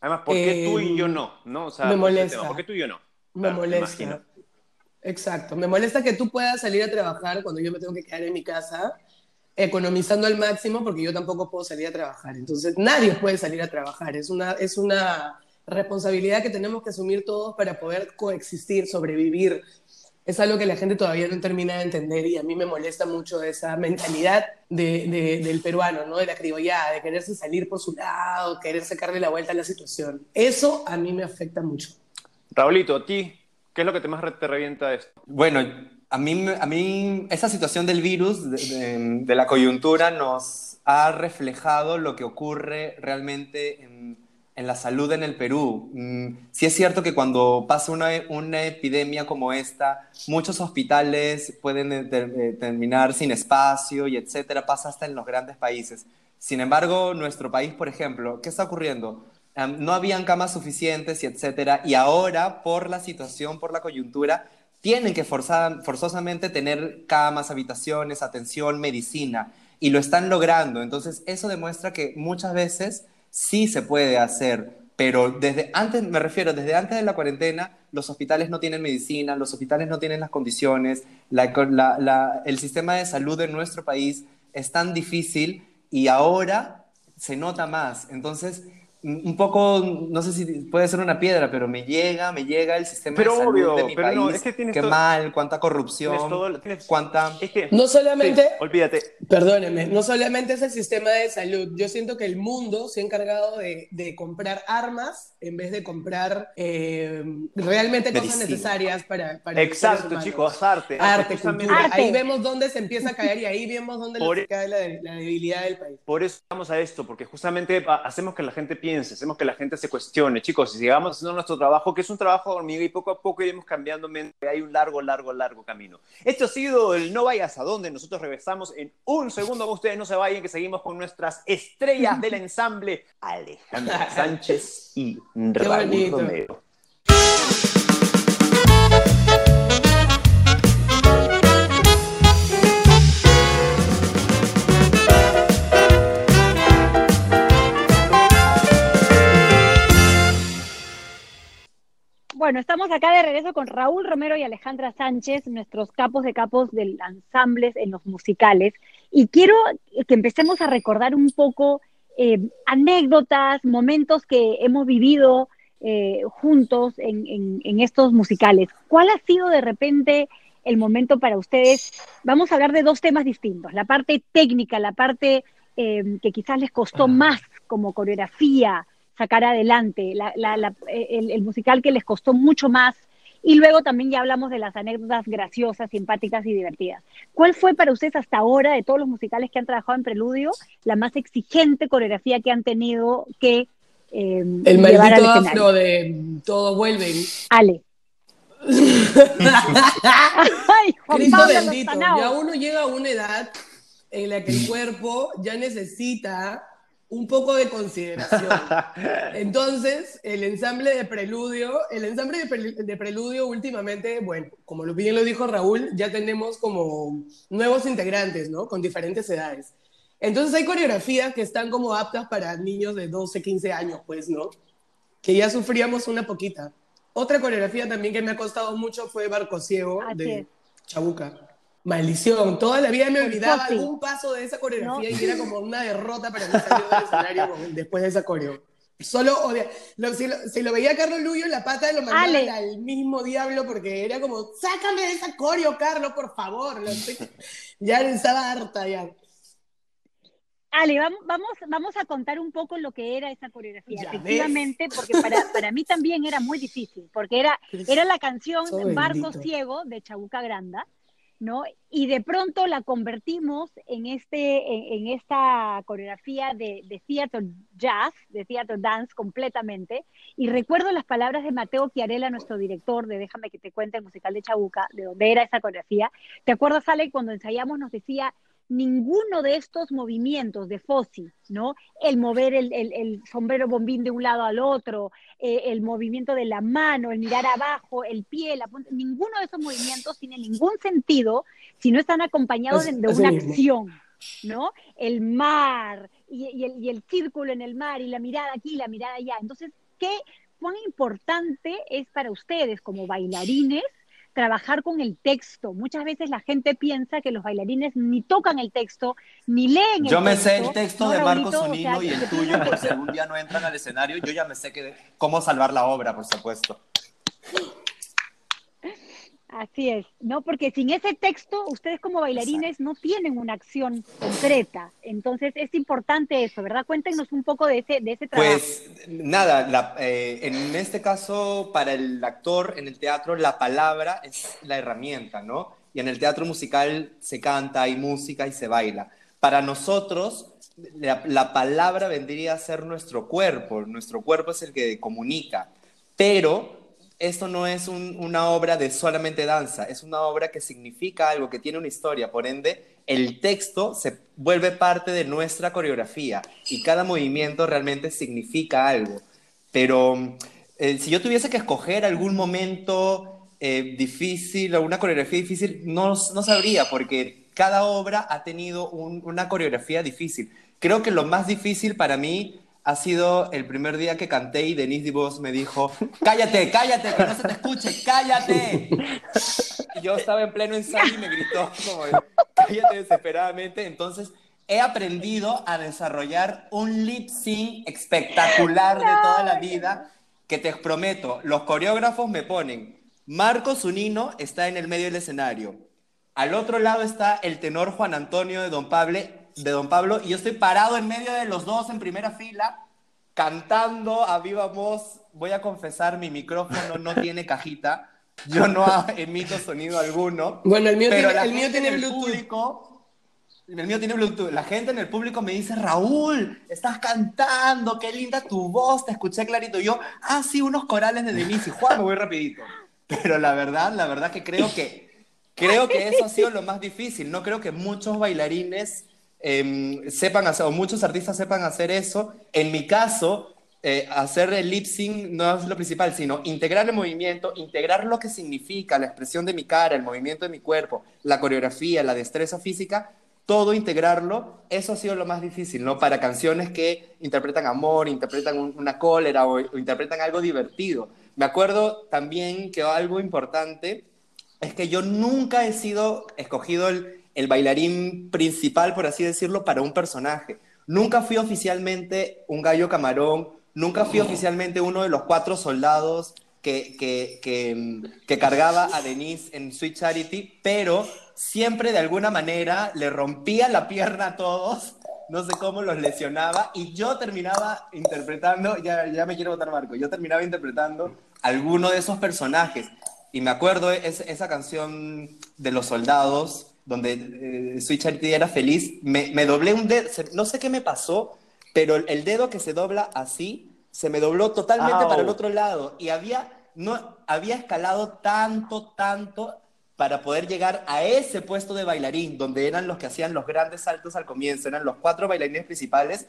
Además, ¿por qué tú y yo no? ¿No? O sea, me molesta. tema, ¿Por qué tú y yo no? Me Claro, me molesta. imagino. Exacto, me molesta que tú puedas salir a trabajar cuando yo me tengo que quedar en mi casa economizando al máximo porque yo tampoco puedo salir a trabajar. Entonces, nadie puede salir a trabajar. Es una, es una responsabilidad que tenemos que asumir todos para poder coexistir, sobrevivir. Es algo que la gente todavía no termina de entender y a mí me molesta mucho esa mentalidad de, del peruano, ¿no? de la criollada, de quererse salir por su lado, querer sacarle la vuelta a la situación. Eso a mí me afecta mucho. Raulito, ¿a ti qué es lo que te más te revienta esto? Bueno, a mí, a mí esa situación del virus, de, la coyuntura, nos ha reflejado lo que ocurre realmente en, en la salud en el Perú. Mm, sí es cierto que cuando pasa una, una epidemia como esta, muchos hospitales pueden eh, terminar sin espacio y etcétera, pasa hasta en los grandes países. Sin embargo, nuestro país, por ejemplo, ¿qué está ocurriendo? no habían camas suficientes y etcétera, y ahora por la situación, por la coyuntura, tienen que forzar, forzosamente tener camas, habitaciones, atención, medicina, y lo están logrando. Entonces, eso demuestra que muchas veces sí se puede hacer, pero desde antes, me refiero, desde antes de la cuarentena, los hospitales no tienen medicina, los hospitales no tienen las condiciones, el sistema de salud de nuestro país es tan difícil y ahora se nota más. Entonces, un poco, no sé si puede ser una piedra, pero me llega, me llega el sistema de salud de mi país. No, es que Qué mal, cuánta corrupción, cuánta... no solamente... olvídate. Perdóneme, no solamente es el sistema de salud. Yo siento que el mundo se ha encargado de, de comprar armas en vez de comprar eh, realmente cosas necesarias para... para Exacto, chicos, arte. Arte, cultura. Ahí vemos dónde se empieza a caer y ahí vemos dónde se cae la, la debilidad del país. Por eso vamos a esto, porque justamente hacemos que la gente piense hacemos que la gente se cuestione. Chicos, si sigamos haciendo nuestro trabajo, que es un trabajo hormiga y poco a poco iremos cambiando, hay un largo, largo, largo camino. Esto ha sido el No Vayas a Dónde. Nosotros regresamos en un segundo. Ustedes no se vayan, que seguimos con nuestras estrellas del ensamble, Alejandra Sánchez y Raúl Romero. Bueno, estamos acá de regreso con Raúl Romero y Alejandra Sánchez, nuestros capos de capos del ensambles en los musicales. Y quiero que empecemos a recordar un poco eh, anécdotas, momentos que hemos vivido eh, juntos en, estos musicales. ¿Cuál ha sido de repente el momento para ustedes? Vamos a hablar de dos temas distintos, la parte técnica, la parte eh, que quizás les costó más como coreografía, sacar adelante, el, musical que les costó mucho más. Y luego también ya hablamos de las anécdotas graciosas, simpáticas y divertidas. ¿Cuál fue para ustedes hasta ahora, de todos los musicales que han trabajado en Preludio, la más exigente coreografía que han tenido que eh, El maldito afro de Todo Vuelven. Ale. Ay, Cristo bendito, ya uno llega a una edad en la que el cuerpo ya necesita un poco de consideración. Entonces, el ensamble de preludio, el ensamble de, preludio últimamente, bueno, como bien lo dijo Raúl, ya tenemos como nuevos integrantes, ¿no? Con diferentes edades. Entonces hay coreografías que están como aptas para niños de 12, 15 años, pues, ¿no? Que ya sufríamos una poquita. Otra coreografía también que me ha costado mucho fue Barco Ciego de Chabuca. Maldición, toda la vida me olvidaba algún paso de esa coreografía y era como una derrota para mí salir del escenario después de esa coreo. Solo, si, lo, veía Carlos Luyo en la pata lo mandaba al mismo diablo porque era como, sácame de esa coreo, Carlos, por favor. ya estaba harta ya. Ale, vamos, vamos, a contar un poco lo que era esa coreografía, efectivamente, porque para, para, mí también era muy difícil, porque era, era la canción Barco Ciego de Chabuca Granda, ¿no? Y de pronto la convertimos en, este, en, esta coreografía de, de theater jazz, de theater dance completamente. Y recuerdo las palabras de Mateo Chiarella, nuestro director de Déjame que te cuente el musical de Chabuca, de donde era esa coreografía. ¿Te acuerdas, Ale, cuando ensayamos nos decía, ninguno de estos movimientos de Fossi, ¿no? El mover el, sombrero bombín de un lado al otro, eh, el movimiento de la mano, el mirar abajo, el pie, la punta, ninguno de esos movimientos tiene ningún sentido si no están acompañados de, una acción, ¿no? El mar y, el, y el círculo en el mar y la mirada aquí, la mirada allá. Entonces, ¿qué, cuán importante es para ustedes como bailarines trabajar con el texto. Muchas veces la gente piensa que los bailarines ni tocan el texto, ni leen el Yo me texto. sé el texto ¿no, de Marco Raulito? O Zunino sea, y el tuyo, por si algún día no entran al escenario, yo ya me sé que, cómo salvar la obra, por supuesto. Así es, ¿no? Porque sin ese texto, ustedes como bailarines no tienen una acción concreta. Entonces es importante eso, ¿verdad? Cuéntenos un poco de ese, de ese trabajo. Pues nada, la- eh, en este caso, para el actor en el teatro, la palabra es la herramienta, ¿no? Y en el teatro musical se canta, hay música y se baila. Para nosotros, la, la palabra vendría a ser nuestro cuerpo, nuestro cuerpo es el que comunica, pero esto no es un- una obra de solamente danza, es una obra que significa algo, que tiene una historia, por ende, el texto se vuelve parte de nuestra coreografía y cada movimiento realmente significa algo. Pero eh, si yo tuviese que escoger algún momento eh, difícil o una coreografía difícil, no, no sabría, porque cada obra ha tenido un- una coreografía difícil. Creo que lo más difícil para mí ha sido el primer día que canté y Denise DeVos me dijo, cállate, cállate, que no se te escuche, cállate. Y yo estaba en pleno ensayo y me gritó como, cállate desesperadamente. Entonces he aprendido a desarrollar un lip sync espectacular de toda la vida que te prometo, los coreógrafos me ponen, Marco Zunino está en el medio del escenario, al otro lado está el tenor Juan Antonio de Don Pablo, de Don Pablo y yo estoy parado en medio de los dos en primera fila, cantando a viva voz. Voy a confesar, mi micrófono no tiene cajita, yo no emito sonido alguno. Bueno, el mío pero tiene- la el mío tiene en el Bluetooth. público, el mío tiene Bluetooth. La gente en el público me dice, Raúl, estás cantando, qué linda tu voz, te escuché clarito. Y yo, ah, sí, unos corales de Denise. Y Juan, me voy rapidito. Pero la verdad, la verdad que creo que, creo que eso ha sido lo más difícil. No creo que muchos bailarines em, sepan hacer, o muchos artistas sepan hacer eso. En mi caso, eh, hacer el lip sync no es lo principal, sino integrar el movimiento, integrar lo que significa la expresión de mi cara, el movimiento de mi cuerpo, la coreografía, la destreza física, todo integrarlo, eso ha sido lo más difícil, ¿no? Para canciones que interpretan amor, interpretan un- una cólera o, o interpretan algo divertido. Me acuerdo también que algo importante es que yo nunca he sido escogido el, el bailarín principal, por así decirlo, para un personaje. Nunca fui oficialmente un gallo camarón, nunca fui oficialmente uno de los cuatro soldados que, que, que, que cargaba a Denise en Sweet Charity, pero siempre de alguna manera le rompía la pierna a todos, no sé cómo los lesionaba, y yo terminaba interpretando, ya, ya me quiero votar Marco, yo terminaba interpretando alguno de esos personajes. Y me acuerdo es, esa canción de los soldados, donde eh, Sweet Charity era feliz, me, me doblé un dedo, se- no sé qué me pasó, pero el, el dedo que se dobla así, se me dobló totalmente Au. para el otro lado. Y había, no, había escalado tanto, tanto para poder llegar a ese puesto de bailarín, donde eran los que hacían los grandes saltos al comienzo, eran los cuatro bailarines principales,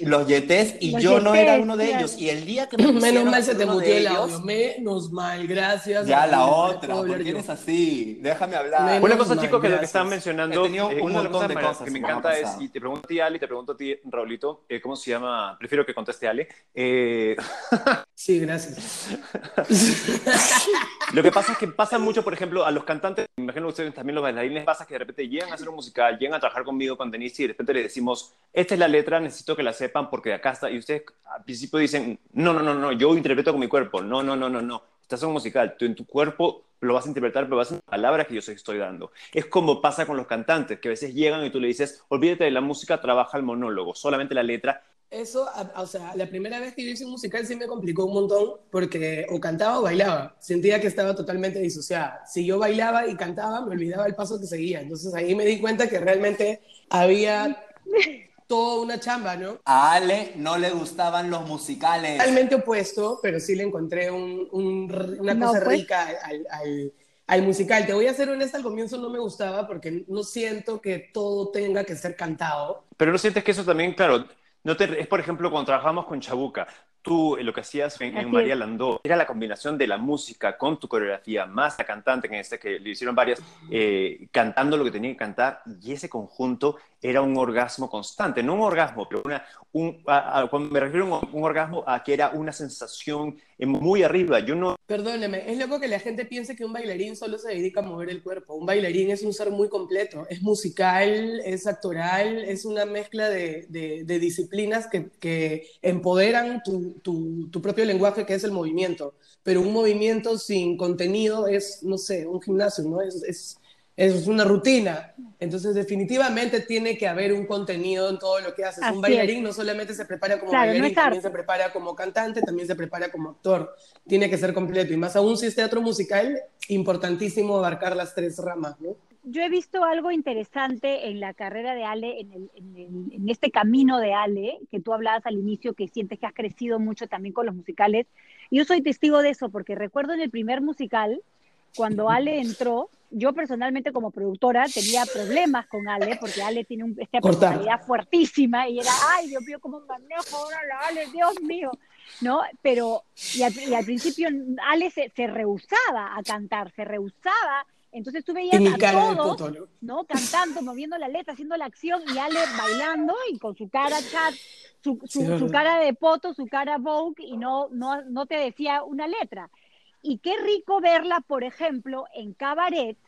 los yetés, y Los yo no era uno de ellos. Y el día que me Menos mal se te de el audio. Menos mal, gracias. ya la otra, porque eres así, déjame hablar. Menos Una cosa, chicos, que lo que están mencionando, eh, un una cosas de cosas que me que encanta es, y te pregunto a ti, Ali, te pregunto a ti, Raulito, eh, ¿cómo se llama? Prefiero que conteste Ale. Eh, Sí, gracias. Lo que pasa es que pasa mucho, por ejemplo, a los cantantes, me imagino ustedes también los bailarines, pasa que de repente llegan a hacer un musical, llegan a trabajar conmigo, con Denise, y de repente le decimos, esta es la letra, necesito que la sepan porque acá está. Y ustedes al principio dicen, no, no, no, no, yo interpreto con mi cuerpo. No, no, no, no, no. Estás en un musical, tú en tu cuerpo lo vas a interpretar, pero vas a palabras que yo estoy dando. Es como pasa con los cantantes, que a veces llegan y tú le dices, olvídate de la música, trabaja el monólogo, solamente la letra. Eso, a- o sea, la primera vez que yo hice un musical sí me complicó un montón porque o cantaba o bailaba. Sentía que estaba totalmente disociada. Si yo bailaba y cantaba, me olvidaba el paso que seguía. Entonces ahí me di cuenta que realmente había toda una chamba, ¿no? A Ale no le gustaban los musicales. Totalmente opuesto, pero sí le encontré un- un una No, cosa pues. rica al, al- al musical. Te voy a ser honesta, al comienzo no me gustaba porque no siento que todo tenga que ser cantado. Pero no sientes que eso también, claro, no te, es por ejemplo cuando trabajamos con Chabuca. Tú lo que hacías en, en María. Landó era la combinación de la música con tu coreografía, más la cantante, que en este que le hicieron varias, eh, cantando lo que tenía que cantar, y ese conjunto era un orgasmo constante, no un orgasmo, pero una, un, a- a- cuando me refiero a un, un orgasmo a que era una sensación eh, muy arriba. Yo no Perdóneme, es loco que la gente piense que un bailarín solo se dedica a mover el cuerpo. Un bailarín es un ser muy completo. Es musical, es actoral, es una mezcla de, de- de disciplinas que, que empoderan tu, tu- tu propio lenguaje, que es el movimiento. Pero un movimiento sin contenido es, no sé, un gimnasio, ¿no? Es, es, es una rutina. Entonces, definitivamente tiene que haber un contenido en todo lo que haces. Así un es. bailarín no solamente se prepara como Claro, bailarín, también se prepara como cantante, también se prepara como actor. Tiene que ser completo. Y más aún si es teatro musical, importantísimo abarcar las tres ramas, ¿no? Yo he visto algo interesante en la carrera de Ale, en, el- en el- en este camino de Ale, que tú hablabas al inicio, que sientes que has crecido mucho también con los musicales. Yo soy testigo de eso, porque recuerdo en el primer musical, cuando Ale entró, yo personalmente como productora tenía problemas con Ale, porque Ale tiene un, esta Cortar. personalidad fuertísima, y era, ay, Dios mío, ¿cómo manejo ahora la Ale? Dios mío. ¿no? Pero, y al, y al principio Ale se, se rehusaba a cantar, se rehusaba. Entonces tú veías Y a cara todos, ¿no? ¿no? Cantando, moviendo la letra, haciendo la acción, y Ale bailando y con su cara chat, su, su, Sí, su verdad. cara de poto, su cara Vogue, y no, no, no te decía una letra. Y qué rico verla, por ejemplo, en cabaret.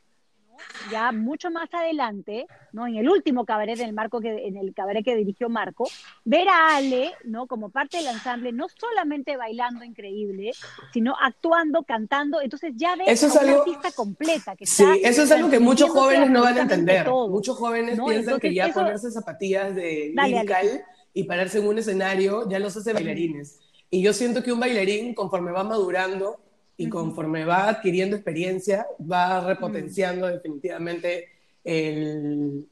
Ya mucho más adelante, ¿no? En el último cabaret, en el, marco que, en el cabaret que dirigió Marco, ver a Ale, ¿no? Como parte del ensamble, no solamente bailando increíble, sino actuando, cantando. Entonces ya ves Eso es a una algo- artista completa que Sí, está eso es algo que muchos jóvenes no van a entender. todo. Muchos jóvenes ¿no? piensan que Entonces, ya eso- ponerse zapatillas de Dale, y pararse en un escenario ya los hace bailarines. Y yo siento que un bailarín, conforme va madurando y conforme va adquiriendo experiencia, va repotenciando definitivamente el,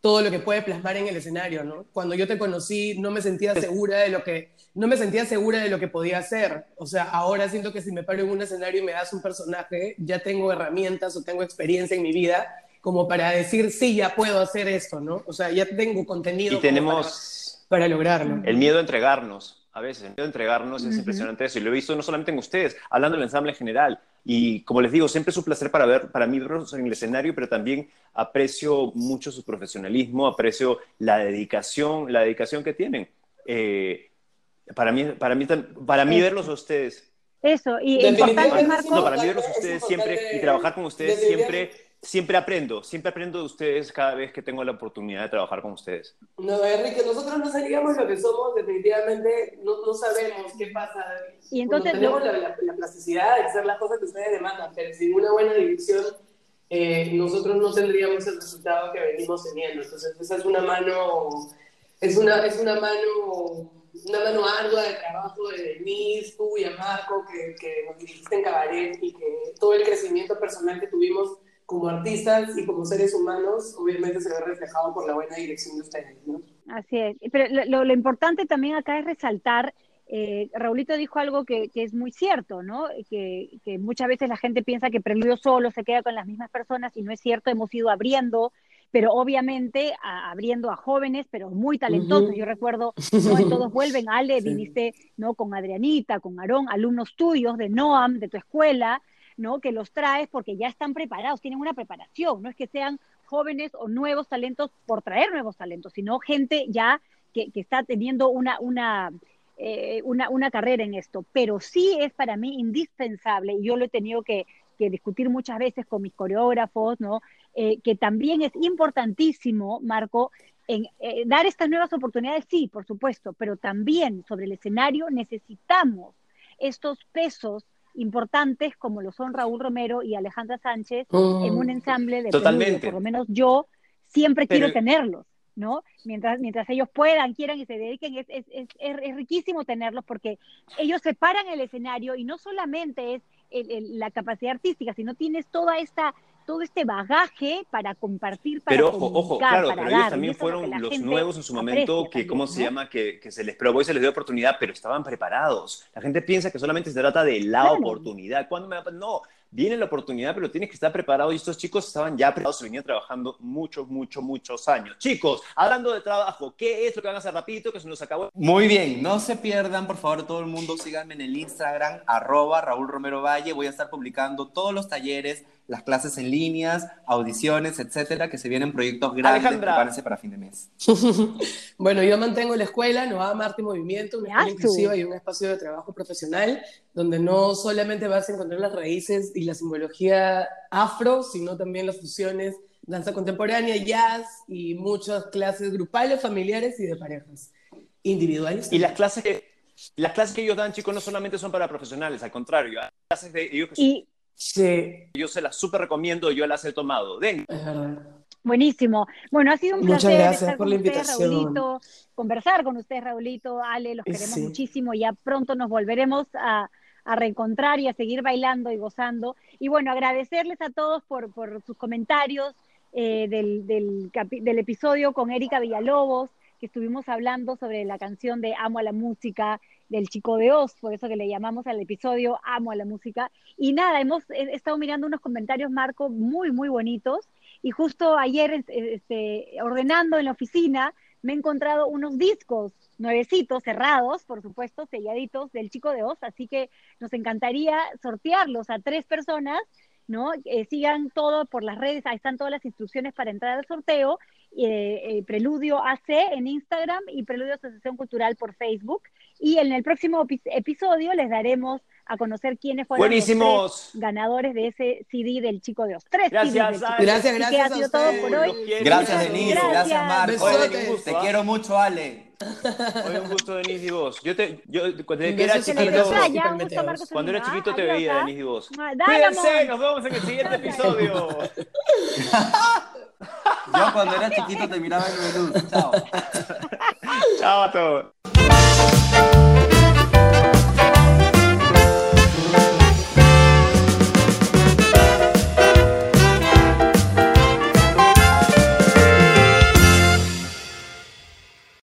todo lo que puede plasmar en el escenario, ¿no? Cuando yo te conocí no me sentía segura de lo que no me sentía segura de lo que podía hacer. O sea, ahora siento que si me paro en un escenario y me das un personaje, ya tengo herramientas o tengo experiencia en mi vida como para decir, sí, ya puedo hacer esto, ¿no? O sea, ya tengo contenido y tenemos para, para lograrlo. el miedo a entregarnos. A veces, el miedo a entregarnos es Ujú. impresionante eso. Y lo he visto no solamente en ustedes, hablando del ensamble en general. Y como les digo, siempre es un placer para ver, para mí verlos en el escenario, pero también aprecio mucho su profesionalismo, aprecio la dedicación, la dedicación que tienen. Eh, para mí, para mí, para mí verlos a ustedes Eso, y Definitivamente importante, es Marco, No, para mí verlos a Es ustedes siempre y trabajar con ustedes siempre, siempre aprendo, siempre aprendo de ustedes cada vez que tengo la oportunidad de trabajar con ustedes. No, Enrique, nosotros no seríamos lo que somos, definitivamente no, no sabemos qué pasa. Y entonces Cuando tenemos la, la- la plasticidad de hacer las cosas que ustedes demandan, pero sin una buena dirección, eh, nosotros no tendríamos el resultado que venimos teniendo. Entonces, esa es una mano, es una, es una mano, una mano ardua de trabajo de Denise, tú y a Marco, que, que nos dirigiste en Cabaret y que todo el crecimiento personal que tuvimos como artistas y como seres humanos, obviamente se ve reflejado por la buena dirección de ustedes, ¿no? Así es. Pero lo, lo- importante también acá es resaltar, eh, Raulito dijo algo que, que es muy cierto, ¿no? Que, que muchas veces la gente piensa que Preludio solo se queda con las mismas personas y no es cierto, hemos ido abriendo, pero obviamente a- abriendo a jóvenes, pero muy talentosos. Ujú. Yo recuerdo, ¿no? En Todos Vuelven, Ale, Sí. viniste, ¿no? Con Adrianita, con Aarón, alumnos tuyos de NOAM, de tu escuela, ¿no? Que los traes porque ya están preparados, tienen una preparación, no es que sean jóvenes o nuevos talentos por traer nuevos talentos, sino gente ya que, que está teniendo una, una, eh, una, una carrera en esto. Pero sí es para mí indispensable, y yo lo he tenido que, que discutir muchas veces con mis coreógrafos, ¿no? Eh, que también es importantísimo, Marco, en, eh, dar estas nuevas oportunidades, sí, por supuesto, pero también sobre el escenario necesitamos estos pesos importantes como lo son Raúl Romero y Alejandra Sánchez en un ensamble de Totalmente. Por lo menos yo siempre Pero- quiero tenerlos, ¿no? Mientras, mientras ellos puedan, quieran y se dediquen, es, es, es, es- es riquísimo tenerlos porque ellos se paran el escenario y no solamente es el- el- la capacidad artística, sino tienes toda esta todo este bagaje para compartir, para Pero ojo, ojo, claro, pero dar, ellos también lo fueron la los nuevos en su momento, que también, cómo se ¿no? llama, que, que se les probó y se les dio oportunidad, pero estaban preparados. La gente piensa que solamente se trata de la Claro. oportunidad. ¿Cuándo me va a- No, viene la oportunidad, pero tienes que estar preparado y estos chicos estaban ya preparados, se venían trabajando muchos, muchos, muchos años. Chicos, hablando de trabajo, ¿qué es lo que van a hacer rapidito que se nos acabó? Muy bien, no se pierdan, por favor, todo el mundo, síganme en el Instagram, arroba Raúl Romero Valle, voy a estar publicando todos los talleres, las clases en líneas, audiciones, etcétera, que se vienen proyectos grandes, Alejandra. prepárense para fin de mes. Bueno, yo mantengo la escuela Nueva Marte Movimiento, una escuela inclusiva y un espacio de trabajo profesional donde no solamente vas a encontrar las raíces y la simbología afro, sino también las fusiones, danza contemporánea, jazz y muchas clases grupales, familiares y de parejas. Individuales. Y las clases que, las clases que ellos dan, chicos, no solamente son para profesionales, al contrario, hay clases de ellos que Y Sí, yo se las súper recomiendo, yo las he tomado. Den. es verdad. buenísimo. Bueno, ha sido un Muchas placer gracias estar por con la ustedes, invitación. Raulito, conversar con ustedes, Raulito, Ale, los queremos Sí. muchísimo. Ya pronto nos volveremos a, a reencontrar y a seguir bailando y gozando. Y bueno, agradecerles a todos por, por sus comentarios eh, del, del, capi- del episodio con Erika Villalobos, que estuvimos hablando sobre la canción de Amo a la Música del Chico de Oz, por eso que le llamamos al episodio Amo a la Música. Y nada, hemos he estado mirando unos comentarios, Marco, muy, muy bonitos. Y justo ayer, eh, este, ordenando en la oficina, me he encontrado unos discos nuevecitos, cerrados, por supuesto, selladitos del Chico de Oz. Así que nos encantaría sortearlos a tres personas, ¿no? Eh, sigan todo por las redes, ahí están todas las instrucciones para entrar al sorteo. Eh, eh, Preludio AC en Instagram y Preludio Asociación Cultural por Facebook. Y en el próximo epi- episodio les daremos a conocer quiénes fueron los Buenísimos. tres ganadores de ese CD del Chico de Oz. Tres Gracias. Gracias, Así que gracias ha a sido todo por hoy. Los. Gracias, Gracias. Denise, gracias, Marco. Te ¿ah? quiero mucho, Ale. Oye, un gusto, Denise y vos. Yo te, yo, cuando era chiquito, un gusto, cuando era chiquito te veía, ¿ah? Denise y vos. Ah, Cuídense, nos vemos en el siguiente episodio. Yo cuando era chiquito te miraba en el menú. Chao. Chao a todos.